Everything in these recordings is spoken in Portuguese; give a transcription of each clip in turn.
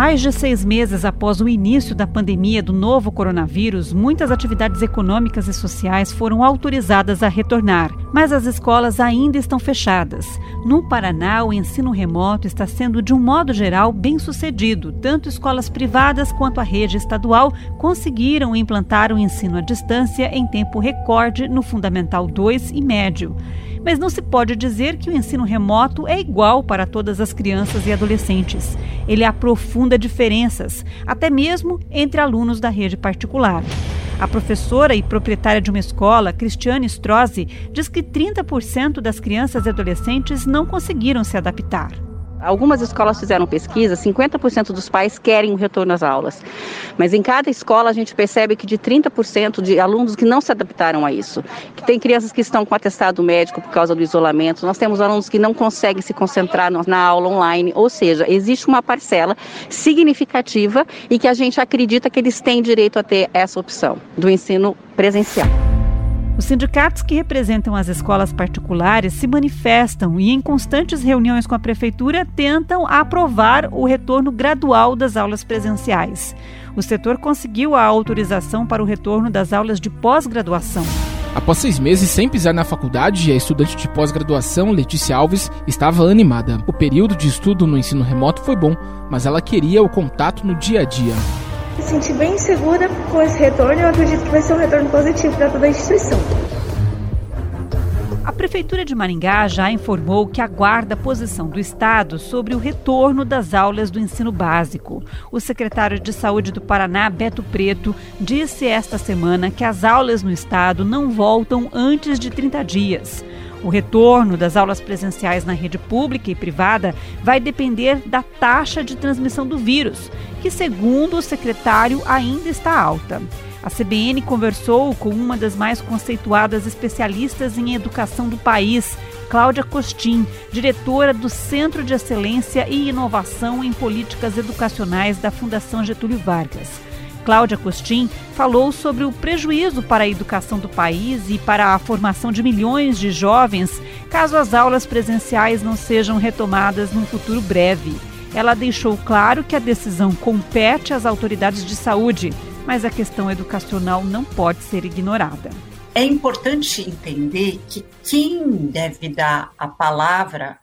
Mais de seis meses após o início da pandemia do novo coronavírus, muitas atividades econômicas e sociais foram autorizadas a retornar, mas as escolas ainda estão fechadas. No Paraná, o ensino remoto está sendo, de um modo geral, bem sucedido. Tanto escolas privadas quanto a rede estadual conseguiram implantar o ensino à distância em tempo recorde no Fundamental 2 e médio. Mas não se pode dizer que o ensino remoto é igual para todas as crianças e adolescentes. Ele aprofunda diferenças, até mesmo entre alunos da rede particular. A professora e proprietária de uma escola, Cristiane Strozzi, diz que 30% das crianças e adolescentes não conseguiram se adaptar. Algumas escolas fizeram pesquisa, 50% dos pais querem o retorno às aulas. Mas em cada escola a gente percebe que de 30% de alunos que não se adaptaram a isso. Que tem crianças que estão com atestado médico por causa do isolamento, nós temos alunos que não conseguem se concentrar na aula online, ou seja, existe uma parcela significativa e que a gente acredita que eles têm direito a ter essa opção do ensino presencial. Os sindicatos que representam as escolas particulares se manifestam e, em constantes reuniões com a prefeitura, tentam aprovar o retorno gradual das aulas presenciais. O setor conseguiu a autorização para o retorno das aulas de pós-graduação. Após seis meses sem pisar na faculdade, a estudante de pós-graduação, Letícia Alves, estava animada. O período de estudo no ensino remoto foi bom, mas ela queria o contato no dia a dia me senti bem segura com esse retorno e eu acredito que vai ser um retorno positivo para toda a instituição. A Prefeitura de Maringá já informou que aguarda a posição do Estado sobre o retorno das aulas do ensino básico. O secretário de Saúde do Paraná, Beto Preto, disse esta semana que as aulas no Estado não voltam antes de 30 dias. O retorno das aulas presenciais na rede pública e privada vai depender da taxa de transmissão do vírus, que, segundo o secretário, ainda está alta. A CBN conversou com uma das mais conceituadas especialistas em educação do país, Cláudia Costin, diretora do Centro de Excelência e Inovação em Políticas Educacionais da Fundação Getúlio Vargas. Cláudia Costin falou sobre o prejuízo para a educação do país e para a formação de milhões de jovens caso as aulas presenciais não sejam retomadas num futuro breve. Ela deixou claro que a decisão compete às autoridades de saúde, mas a questão educacional não pode ser ignorada. É importante entender que quem deve dar a palavra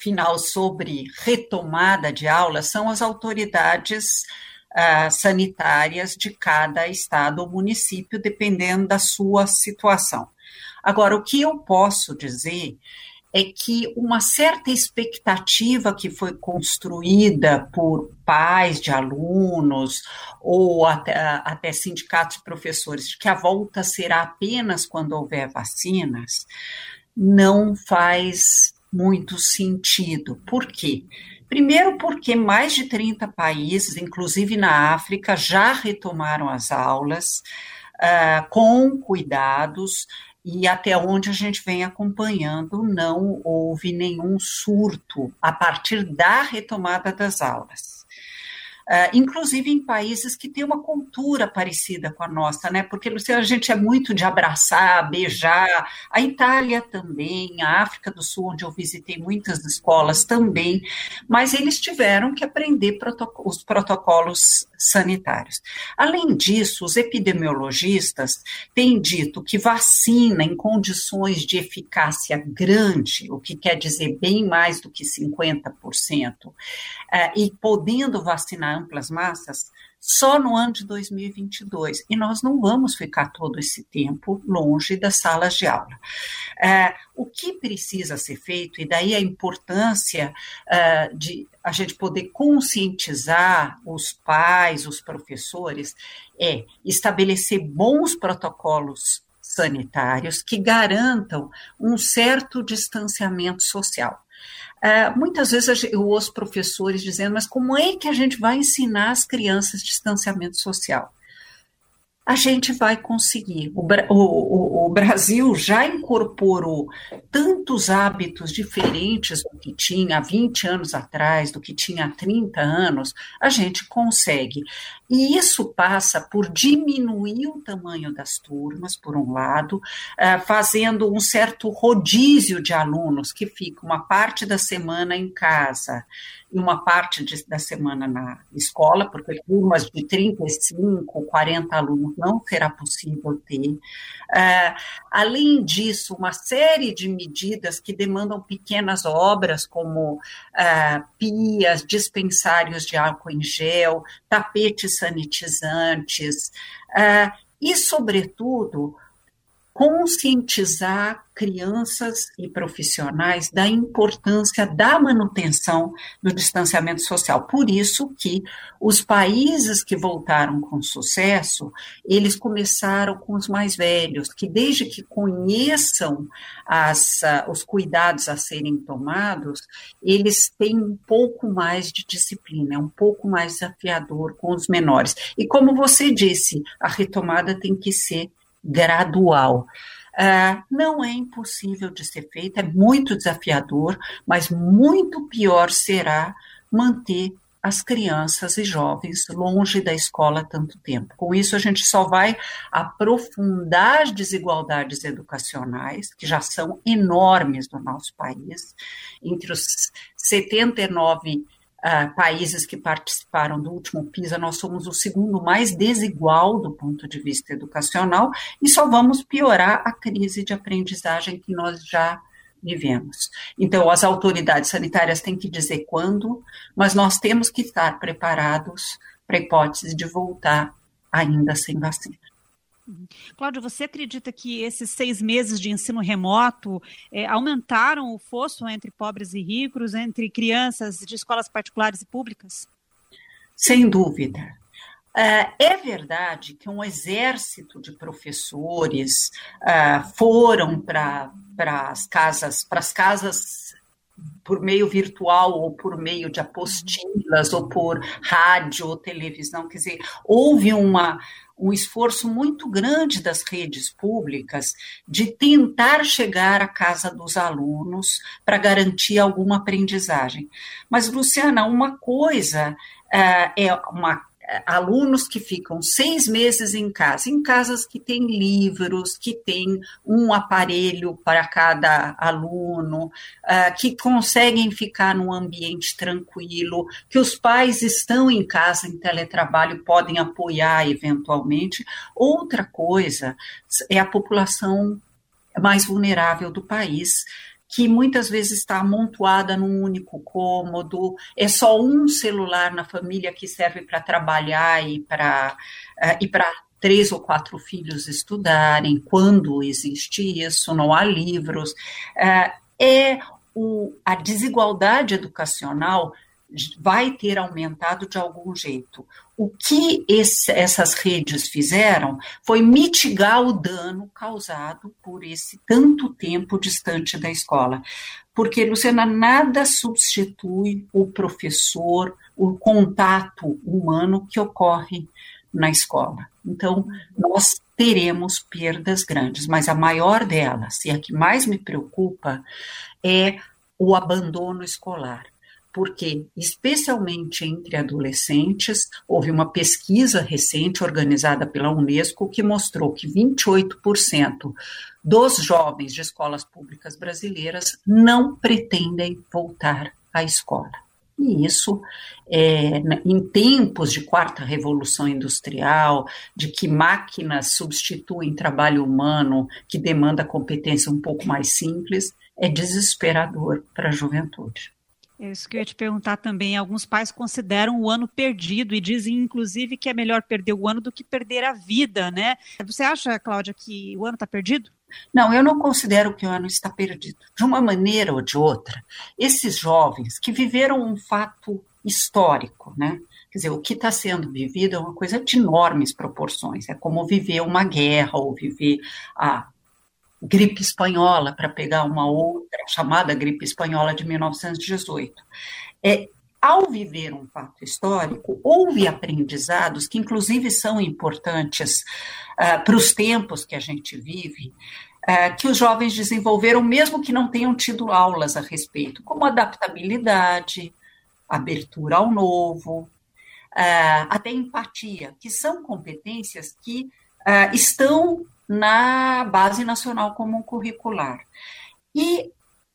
final sobre retomada de aula são as autoridades uh, sanitárias de cada estado ou município, dependendo da sua situação. Agora, o que eu posso dizer é que uma certa expectativa que foi construída por pais de alunos ou até, até sindicatos de professores de que a volta será apenas quando houver vacinas, não faz muito sentido. Por quê? Primeiro, porque mais de 30 países, inclusive na África, já retomaram as aulas uh, com cuidados, e até onde a gente vem acompanhando, não houve nenhum surto a partir da retomada das aulas. Uh, inclusive em países que têm uma cultura parecida com a nossa, né? Porque a gente é muito de abraçar, beijar. A Itália também, a África do Sul, onde eu visitei muitas escolas também, mas eles tiveram que aprender os protocolos sanitários. Além disso, os epidemiologistas têm dito que vacina em condições de eficácia grande, o que quer dizer bem mais do que 50%, uh, e podendo vacinar amplas massas, só no ano de 2022. E nós não vamos ficar todo esse tempo longe das salas de aula. Uh, o que precisa ser feito, e daí a importância uh, de a gente poder conscientizar os pais, os professores, é estabelecer bons protocolos sanitários que garantam um certo distanciamento social. Uh, muitas vezes eu ouço professores dizendo, mas como é que a gente vai ensinar as crianças distanciamento social? A gente vai conseguir. O, o, o, Brasil já incorporou tantos hábitos diferentes do que tinha há 20 anos atrás, do que tinha há 30 anos, a gente consegue. E isso passa por diminuir o tamanho das turmas, por um lado, eh, fazendo um certo rodízio de alunos que fica uma parte da semana em casa e uma parte de, da semana na escola, porque turmas de 35, 40 alunos não será possível ter. Uh, além disso, uma série de medidas que demandam pequenas obras, como uh, pias, dispensários de álcool em gel, tapetes sanitizantes, uh, e, sobretudo, conscientizar crianças e profissionais da importância da manutenção do distanciamento social. Por isso que os países que voltaram com sucesso, eles começaram com os mais velhos, que desde que conheçam as, uh, os cuidados a serem tomados, eles têm um pouco mais de disciplina, é um pouco mais desafiador com os menores. E como você disse, a retomada tem que ser gradual. Uh, não é impossível de ser feito, é muito desafiador, mas muito pior será manter as crianças e jovens longe da escola tanto tempo. Com isso, a gente só vai aprofundar as desigualdades educacionais, que já são enormes no nosso país. Entre os 79 uh, países que participaram do último PISA, nós somos o segundo mais desigual do ponto de vista educacional e só vamos piorar a crise de aprendizagem que nós já vivemos. Então, as autoridades sanitárias têm que dizer quando, mas nós temos que estar preparados para a hipótese de voltar ainda sem vacina. Cláudio, você acredita que esses seis meses de ensino remoto é, aumentaram o fosso entre pobres e ricos, entre crianças de escolas particulares e públicas? Sem dúvida. É, é verdade que um exército de professores uh, foram para as casas, para as casas por meio virtual ou por meio de apostilas ou por rádio ou televisão, quer dizer, houve uma um esforço muito grande das redes públicas de tentar chegar à casa dos alunos para garantir alguma aprendizagem. Mas, Luciana, uma coisa uh, é uma alunos que ficam seis meses em casa, em casas que têm livros, que tem um aparelho para cada aluno, uh, que conseguem ficar num ambiente tranquilo, que os pais estão em casa em teletrabalho, podem apoiar eventualmente. Outra coisa é a população mais vulnerável do país, que muitas vezes está amontoada num único cômodo, é só um celular na família que serve para trabalhar e para uh, e para três ou quatro filhos estudarem, quando existe isso, não há livros. Uh, é o, a desigualdade educacional vai ter aumentado de algum jeito. O que esse, essas redes fizeram foi mitigar o dano causado por esse tanto tempo distante da escola. Porque, Luciana, nada substitui o professor, o contato humano que ocorre na escola. Então, nós teremos perdas grandes, mas a maior delas, e a que mais me preocupa, é o abandono escolar porque, especialmente entre adolescentes, houve uma pesquisa recente organizada pela Unesco que mostrou que 28% dos jovens de escolas públicas brasileiras não pretendem voltar à escola. E isso, é, em tempos de quarta revolução industrial, de que máquinas substituem trabalho humano, que demanda competência um pouco mais simples, é desesperador para a juventude. É isso que eu ia te perguntar também. Alguns pais consideram o ano perdido e dizem, inclusive, que é melhor perder o ano do que perder a vida, né? Você acha, Cláudia, que o ano está perdido? Não, eu não considero que o ano está perdido. De uma maneira ou de outra, esses jovens que viveram um fato histórico, né? Quer dizer, o que está sendo vivido é uma coisa de enormes proporções. É como viver uma guerra ou viver a gripe espanhola, para pegar uma outra chamada gripe espanhola de 1918. É, ao viver um fato histórico, houve aprendizados que, inclusive, são importantes uh, para os tempos que a gente vive, uh, que os jovens desenvolveram, mesmo que não tenham tido aulas a respeito, como adaptabilidade, abertura ao novo, uh, até empatia, que são competências que estão na Base Nacional Comum Curricular. E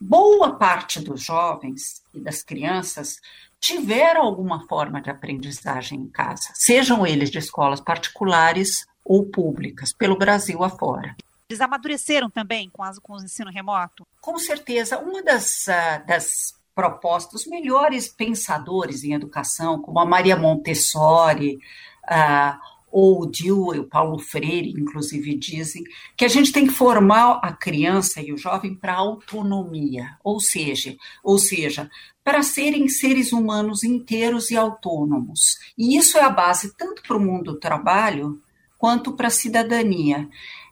boa parte dos jovens e das crianças tiveram alguma forma de aprendizagem em casa, sejam eles de escolas particulares ou públicas, pelo Brasil afora. Eles amadureceram também com, as, com o ensino remoto? Com certeza. Uma das, uh, das propostas, os melhores pensadores em educação, como a Maria Montessori, uh, ou o Dewey, o Paulo Freire, inclusive, dizem que a gente tem que formar a criança e o jovem para autonomia, ou seja, ou seja, para serem seres humanos inteiros e autônomos. E isso é a base tanto para o mundo do trabalho quanto para a cidadania.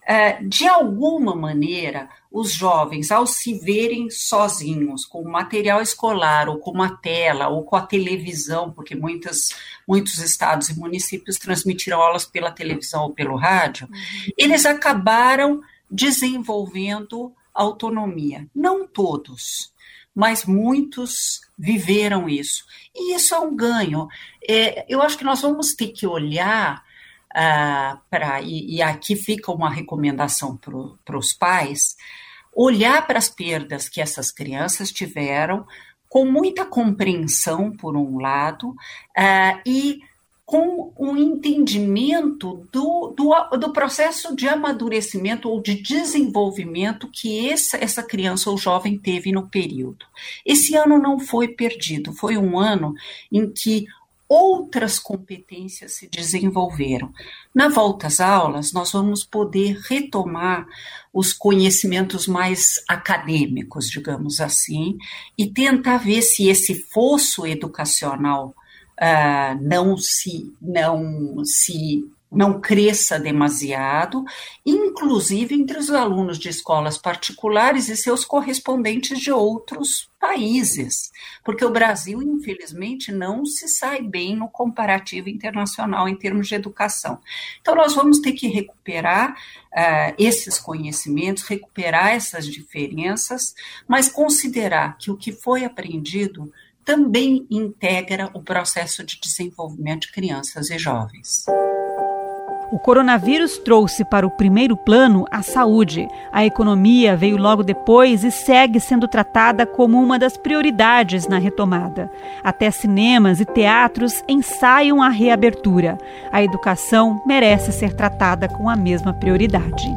É, de alguma maneira, os jovens, ao se verem sozinhos, com o material escolar, ou com uma tela, ou com a televisão, porque muitas, muitos estados e municípios transmitiram aulas pela televisão ou pelo rádio, uhum. eles acabaram desenvolvendo autonomia. Não todos, mas muitos viveram isso. E isso é um ganho. É, eu acho que nós vamos ter que olhar ah, para, e, e, aqui fica uma recomendação para os pais, olhar para as perdas que essas crianças tiveram com muita compreensão, por um lado, ah, e com um entendimento do, do, do, processo de amadurecimento ou de desenvolvimento que essa, essa criança ou jovem teve no período. Esse ano não foi perdido, foi um ano em que outras competências se desenvolveram. Na volta às aulas, nós vamos poder retomar os conhecimentos mais acadêmicos, digamos assim, e tentar ver se esse fosso educacional uh, não se não se não cresça demasiado, inclusive entre os alunos de escolas particulares e seus correspondentes de outros países, porque o Brasil, infelizmente, não se sai bem no comparativo internacional em termos de educação. Então, nós vamos ter que recuperar uh, esses conhecimentos, recuperar essas diferenças, mas considerar que o que foi aprendido também integra o processo de desenvolvimento de crianças e jovens. O coronavírus trouxe para o primeiro plano a saúde. A economia veio logo depois e segue sendo tratada como uma das prioridades na retomada. Até cinemas e teatros ensaiam a reabertura. A educação merece ser tratada com a mesma prioridade.